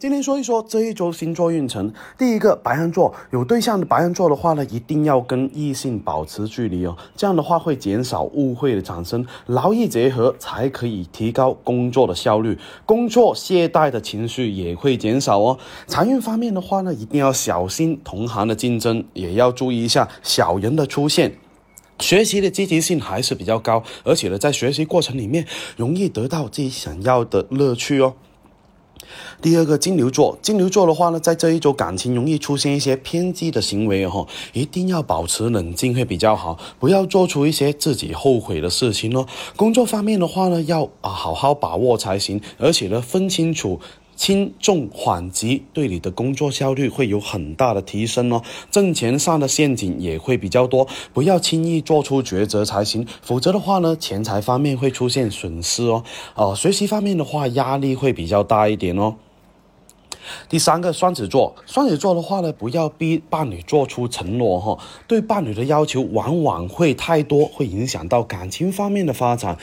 今天说一说这一周星座运程。第一个，白羊座有对象的白羊座的话呢，一定要跟异性保持距离哦，这样的话会减少误会的产生，劳逸结合才可以提高工作的效率，工作懈怠的情绪也会减少哦。财运方面的话呢，一定要小心同行的竞争，也要注意一下小人的出现。学习的积极性还是比较高，而且呢，在学习过程里面容易得到自己想要的乐趣哦。第二个金牛座，金牛座的话呢，在这一周感情容易出现一些偏激的行为哦，一定要保持冷静会比较好，不要做出一些自己后悔的事情哦。工作方面的话呢，要啊好好把握才行，而且呢，分清楚。轻重缓急对你的工作效率会有很大的提升哦，挣钱上的陷阱也会比较多，不要轻易做出抉择才行，否则的话呢，钱财方面会出现损失哦。哦，学习方面的话，压力会比较大一点哦。第三个双子座，双子座的话呢，不要逼伴侣做出承诺哈，对伴侣的要求往往会太多，会影响到感情方面的发展。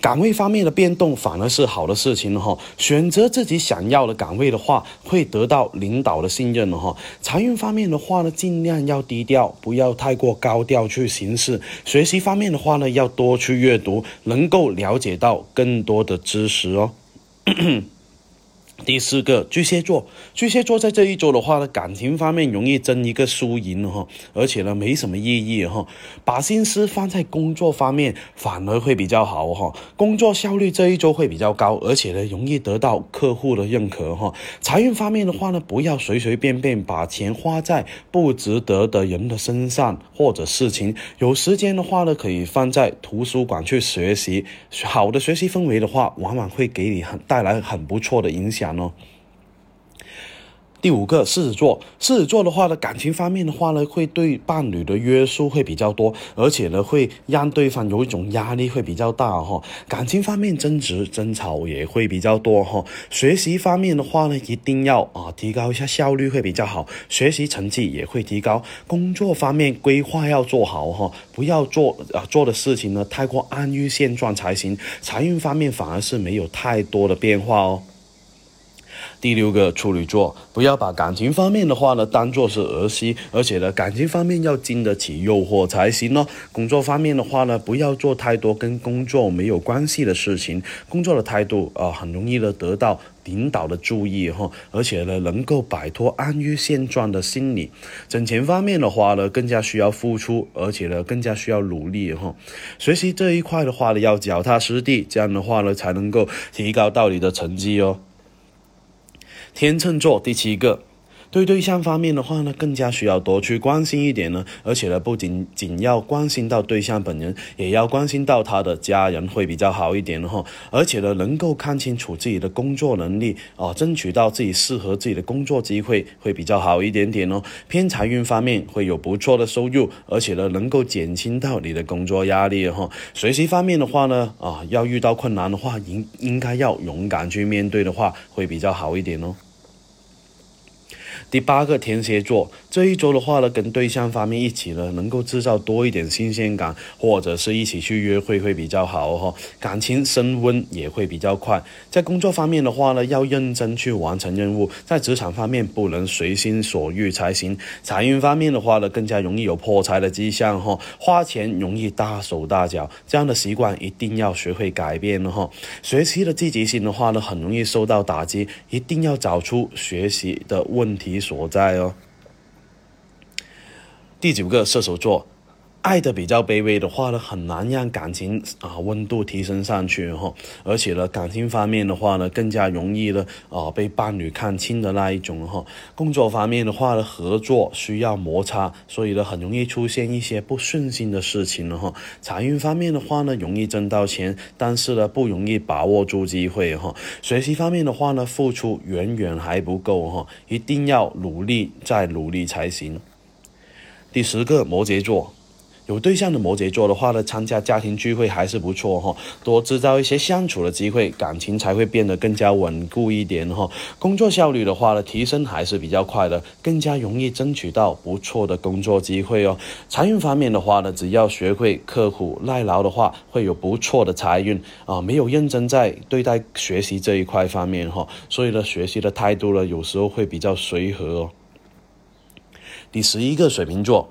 岗位方面的变动反而是好的事情哈，选择自己想要的岗位的话，会得到领导的信任了哈。财运方面的话呢，尽量要低调，不要太过高调去行事。学习方面的话呢，要多去阅读，能够了解到更多的知识哦。第四个巨蟹座，巨蟹座在这一周的话呢，感情方面容易争一个输赢哈，而且呢没什么意义哈，把心思放在工作方面反而会比较好哈，工作效率这一周会比较高，而且呢容易得到客户的认可哈。财运方面的话呢，不要随随便便把钱花在不值得的人的身上或者事情，有时间的话呢，可以放在图书馆去学习，好的学习氛围的话，往往会给你很带来很不错的影响。讲哦。第五个狮子座，狮子座的话呢，感情方面的话呢，会对伴侣的约束会比较多，而且呢，会让对方有一种压力会比较大哈。感情方面争执争吵也会比较多哈。学习方面的话呢，一定要啊提高一下效率会比较好，学习成绩也会提高。工作方面规划要做好哈，不要做啊做的事情呢太过安于现状才行。财运方面反而是没有太多的变化哦。第六个处女座，不要把感情方面的话呢当做是儿戏，而且呢感情方面要经得起诱惑才行哦。工作方面的话呢，不要做太多跟工作没有关系的事情。工作的态度啊，很容易的得到领导的注意哈，而且呢能够摆脱安于现状的心理。挣钱方面的话呢，更加需要付出，而且呢更加需要努力哈。学习这一块的话呢，要脚踏实地，这样的话呢才能够提高到你的成绩哦。天秤座第七个，对对象方面的话呢，更加需要多去关心一点呢，而且呢，不仅仅要关心到对象本人，也要关心到他的家人会比较好一点哈，而且呢，能够看清楚自己的工作能力啊，争取到自己适合自己的工作机会会比较好一点点哦。偏财运方面会有不错的收入，而且呢，能够减轻到你的工作压力哈。学习方面的话呢，啊，要遇到困难的话，应应该要勇敢去面对的话，会比较好一点哦。第八个天蝎座，这一周的话呢，跟对象方面一起呢，能够制造多一点新鲜感，或者是一起去约会会比较好哈，感情升温也会比较快。在工作方面的话呢，要认真去完成任务，在职场方面不能随心所欲才行。财运方面的话呢，更加容易有破财的迹象哈，花钱容易大手大脚，这样的习惯一定要学会改变了哈。学习的积极性的话呢，很容易受到打击，一定要找出学习的问题。所在哦。第九个射手座。爱的比较卑微的话呢，很难让感情啊温度提升上去哈，而且呢，感情方面的话呢，更加容易呢啊被伴侣看清的那一种哈。工作方面的话呢，合作需要摩擦，所以呢，很容易出现一些不顺心的事情了哈。财运方面的话呢，容易挣到钱，但是呢，不容易把握住机会哈。学习方面的话呢，付出远远还不够哈，一定要努力再努力才行。第十个摩羯座。有对象的摩羯座的话呢，参加家庭聚会还是不错哈，多制造一些相处的机会，感情才会变得更加稳固一点哈。工作效率的话呢，提升还是比较快的，更加容易争取到不错的工作机会哦。财运方面的话呢，只要学会刻苦耐劳的话，会有不错的财运啊。没有认真在对待学习这一块方面哈，所以呢，学习的态度呢，有时候会比较随和哦。第十一个水瓶座。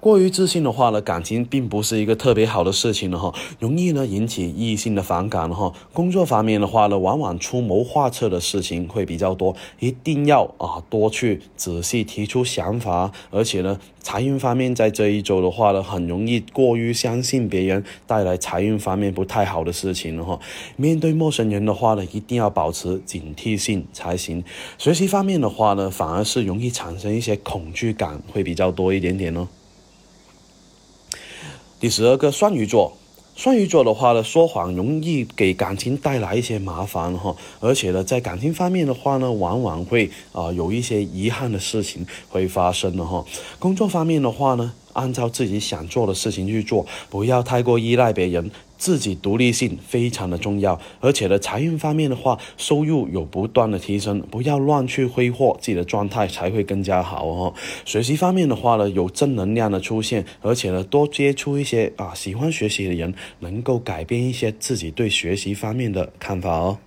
过于自信的话呢，感情并不是一个特别好的事情了哈，容易呢引起异性的反感哈。工作方面的话呢，往往出谋划策的事情会比较多，一定要啊多去仔细提出想法。而且呢，财运方面在这一周的话呢，很容易过于相信别人，带来财运方面不太好的事情了哈。面对陌生人的话呢，一定要保持警惕性才行。学习方面的话呢，反而是容易产生一些恐惧感，会比较多一点点哦。第十二个双鱼座，双鱼座的话呢，说谎容易给感情带来一些麻烦哈，而且呢，在感情方面的话呢，往往会啊有一些遗憾的事情会发生的哈。工作方面的话呢，按照自己想做的事情去做，不要太过依赖别人。自己独立性非常的重要，而且呢，财运方面的话，收入有不断的提升，不要乱去挥霍，自己的状态才会更加好哦。学习方面的话呢，有正能量的出现，而且呢，多接触一些啊喜欢学习的人，能够改变一些自己对学习方面的看法哦。